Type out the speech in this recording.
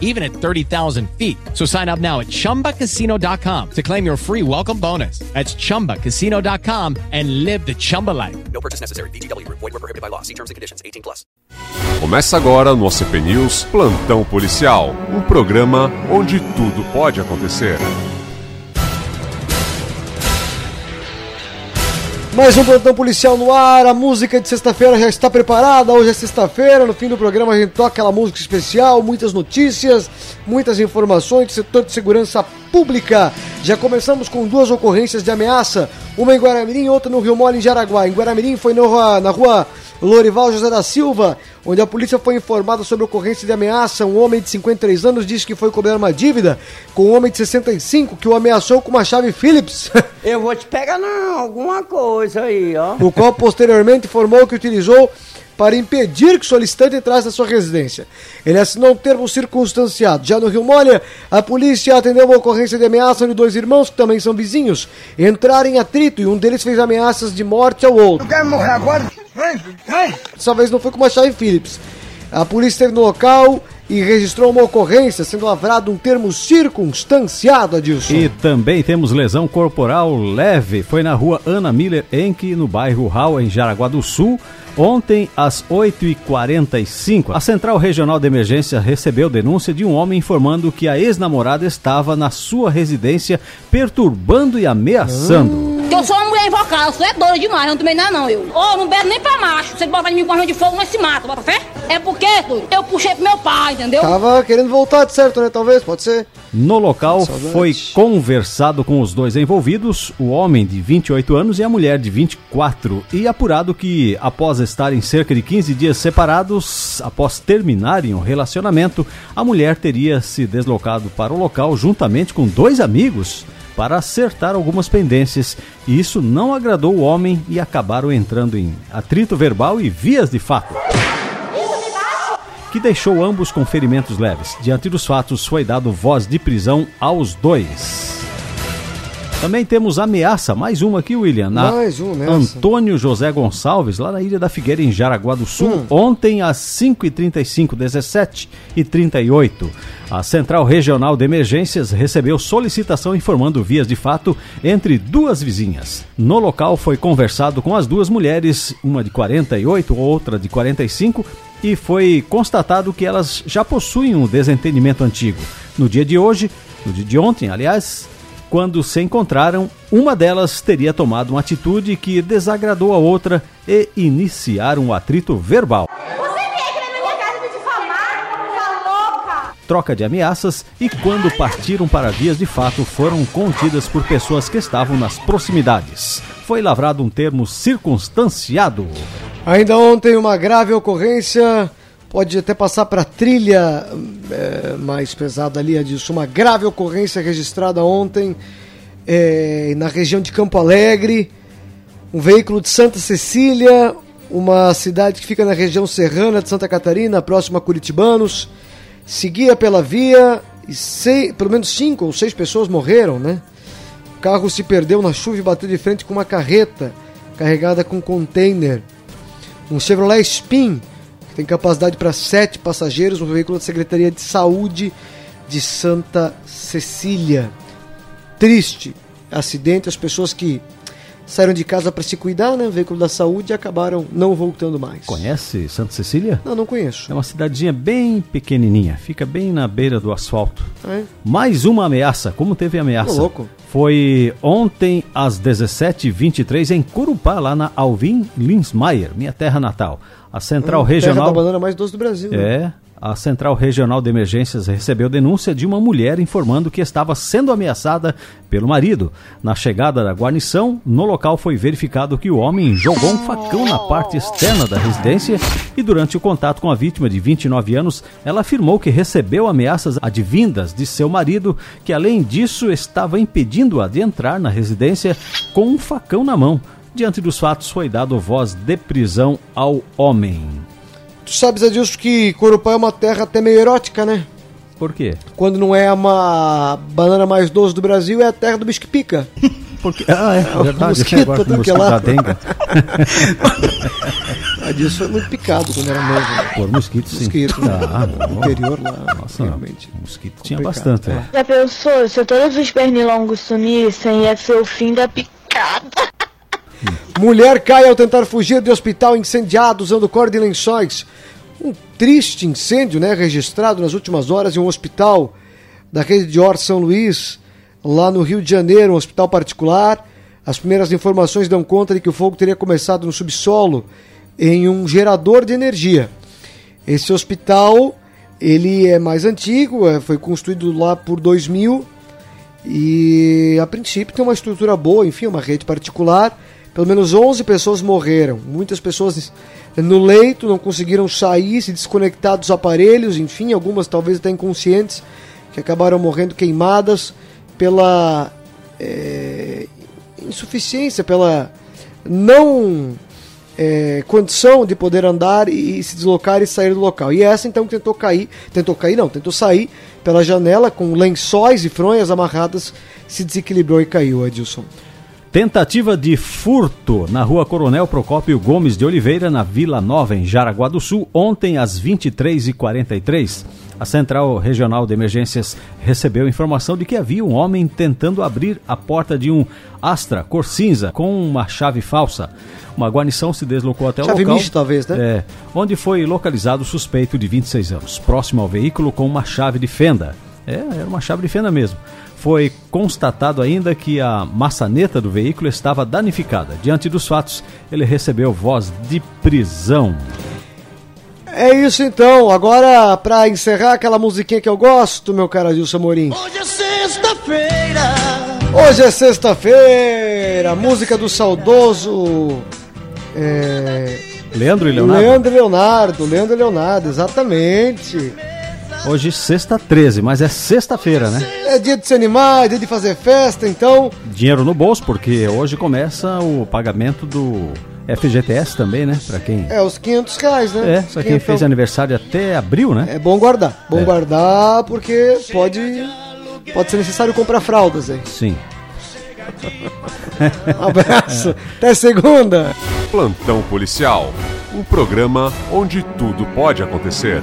even at 30,000 feet. So sign up now at chumbacasino.com to claim your free welcome bonus. That's chumbacasino.com and live the Chumba life. No purchase necessary. VGW Group. Void were prohibited by law. See terms and conditions. 18 plus. Começa agora no OCP News Plantão Policial, um programa onde tudo pode acontecer. Mais um plantão policial no ar, a música de sexta-feira já está preparada. Hoje é sexta-feira, no fim do programa a gente toca aquela música especial, muitas notícias, muitas informações setor de segurança pública. Já começamos com duas ocorrências de ameaça, uma em Guaramirim e outra no Rio Mole, em Jaraguá. Em Guaramirim foi na, na rua Lorival José da Silva, onde a polícia foi informada sobre ocorrência de ameaça. Um homem de 53 anos disse que foi cobrar uma dívida com um homem de 65 que o ameaçou com uma chave Phillips. Eu vou te pegar não, alguma coisa aí, ó. O qual posteriormente informou que utilizou para impedir que o solicitante entrasse na sua residência. Ele assinou um termo circunstanciado. Já no Rio Molha, a polícia atendeu uma ocorrência de ameaça de dois irmãos, que também são vizinhos, entraram em atrito e um deles fez ameaças de morte ao outro. Tu quer morrer agora? Dessa vez não foi com uma chave Phillips. A polícia esteve no local e registrou uma ocorrência, sendo lavrado um termo circunstanciado, Adilson. E também temos lesão corporal leve. Foi na rua Ana Miller Enck, no bairro Hall, em Jaraguá do Sul. Ontem, às 8h45, a Central Regional de Emergência recebeu denúncia de um homem informando que a ex-namorada estava na sua residência perturbando e ameaçando. Eu sou uma mulher invocada, eu sou é doida demais, não tomei nada não, eu. Ô, oh, não bebo nem pra macho. Ele botar em mim com arma de fogo, nós se mata, bota fé? É porque, doido, eu puxei pro meu pai, entendeu? Tava querendo voltar de certo, né? Talvez, pode ser. No local Saudade. foi conversado com os dois envolvidos, o homem de 28 anos e a mulher de 24, e apurado que, após estarem cerca de 15 dias separados, após terminarem o relacionamento, a mulher teria se deslocado para o local juntamente com dois amigos para acertar algumas pendências, e isso não agradou o homem e acabaram entrando em atrito verbal e vias de fato que deixou ambos com ferimentos leves. Diante dos fatos, foi dado voz de prisão aos dois. Também temos ameaça, mais uma aqui, William. Na mais uma ameaça. Antônio José Gonçalves, lá na Ilha da Figueira, em Jaraguá do Sul, hum. ontem às 5h35, 17 e 38 A Central Regional de Emergências recebeu solicitação informando vias de fato entre duas vizinhas. No local foi conversado com as duas mulheres, uma de 48, outra de 45, e foi constatado que elas já possuem um desentendimento antigo. No dia de hoje, no dia de ontem, aliás, quando se encontraram, uma delas teria tomado uma atitude que desagradou a outra e iniciaram um atrito verbal. troca de ameaças e, quando partiram para vias de fato, foram contidas por pessoas que estavam nas proximidades. Foi lavrado um termo circunstanciado. Ainda ontem, uma grave ocorrência. Pode até passar para trilha é, mais pesada ali, disso. Uma grave ocorrência registrada ontem é, na região de Campo Alegre. Um veículo de Santa Cecília, uma cidade que fica na região serrana de Santa Catarina, próxima a Curitibanos. Seguia pela via e seis, pelo menos cinco ou seis pessoas morreram, né? O carro se perdeu na chuva e bateu de frente com uma carreta carregada com container um Chevrolet Spin, que tem capacidade para sete passageiros, um veículo da Secretaria de Saúde de Santa Cecília. Triste acidente, as pessoas que saíram de casa para se cuidar, né? Veículo da saúde e acabaram não voltando mais. Conhece Santa Cecília? Não, não conheço. É uma cidadezinha bem pequenininha, fica bem na beira do asfalto. É. Mais uma ameaça, como teve ameaça? Tô louco. Foi ontem às 17h23 em Curupá, lá na Alvin Linsmaier, minha terra natal. A Central hum, Regional. Terra da banana mais doce do Brasil. Né? A Central Regional de Emergências recebeu denúncia de uma mulher informando que estava sendo ameaçada pelo marido. Na chegada da guarnição, no local foi verificado que o homem jogou um facão na parte externa da residência e durante o contato com a vítima de 29 anos, ela afirmou que recebeu ameaças advindas de seu marido, que além disso estava impedindo-a de entrar na residência com um facão na mão. Diante dos fatos, foi dado voz de prisão ao homem. Tu sabes, Adilson, que Corupá é uma terra até meio erótica, né? Por quê? Quando não é uma banana mais doce do Brasil, é a terra do bicho que pica. Porque, ah, é, é verdade. mosquito agora com o daquele mosquito lá. da dengue. Adilson foi muito picado quando era novo. Né? Por mosquito, sim. Mosquito. Ah, no bom. interior lá, Nossa, realmente. mosquito tinha bastante. é. Já pensou, se todos os pernilongos sumissem, ia ser o fim da picada. Mulher cai ao tentar fugir de hospital incendiado usando corda de lençóis. Um triste incêndio, né, registrado nas últimas horas em um hospital da rede de Or São Luís, lá no Rio de Janeiro, um hospital particular. As primeiras informações dão conta de que o fogo teria começado no subsolo, em um gerador de energia. Esse hospital, ele é mais antigo, é, foi construído lá por 2000 e a princípio tem uma estrutura boa, enfim, uma rede particular. Pelo menos 11 pessoas morreram. Muitas pessoas no leito não conseguiram sair, se desconectar dos aparelhos, enfim, algumas talvez até inconscientes, que acabaram morrendo queimadas pela é, insuficiência, pela não é, condição de poder andar e, e se deslocar e sair do local. E essa então que tentou cair, tentou cair não, tentou sair pela janela com lençóis e fronhas amarradas, se desequilibrou e caiu, Edilson. Tentativa de furto na rua Coronel Procópio Gomes de Oliveira, na Vila Nova, em Jaraguá do Sul, ontem às 23h43. A Central Regional de Emergências recebeu informação de que havia um homem tentando abrir a porta de um Astra cor cinza com uma chave falsa. Uma guarnição se deslocou até o Chave local. misto, talvez, né? É, onde foi localizado o suspeito de 26 anos, próximo ao veículo com uma chave de fenda. É, era uma chave de fenda mesmo. Foi constatado ainda que a maçaneta do veículo estava danificada. Diante dos fatos, ele recebeu voz de prisão. É isso então. Agora, pra encerrar aquela musiquinha que eu gosto, meu cara Gilson Amorim. Hoje é sexta-feira. Hoje é sexta-feira, música do saudoso é, Leandro e Leonardo, Leandro e Leonardo. Leandro e Leonardo, exatamente. Hoje sexta 13, mas é sexta-feira, né? É dia de se animar, é dia de fazer festa, então. Dinheiro no bolso, porque hoje começa o pagamento do FGTS também, né? Pra quem. É os 500 reais, né? É, pra quem fez aniversário até abril, né? É bom guardar, bom É. guardar porque pode pode ser necessário comprar fraldas aí. Sim. Um abraço, até segunda. Plantão Policial. Um programa onde tudo pode acontecer.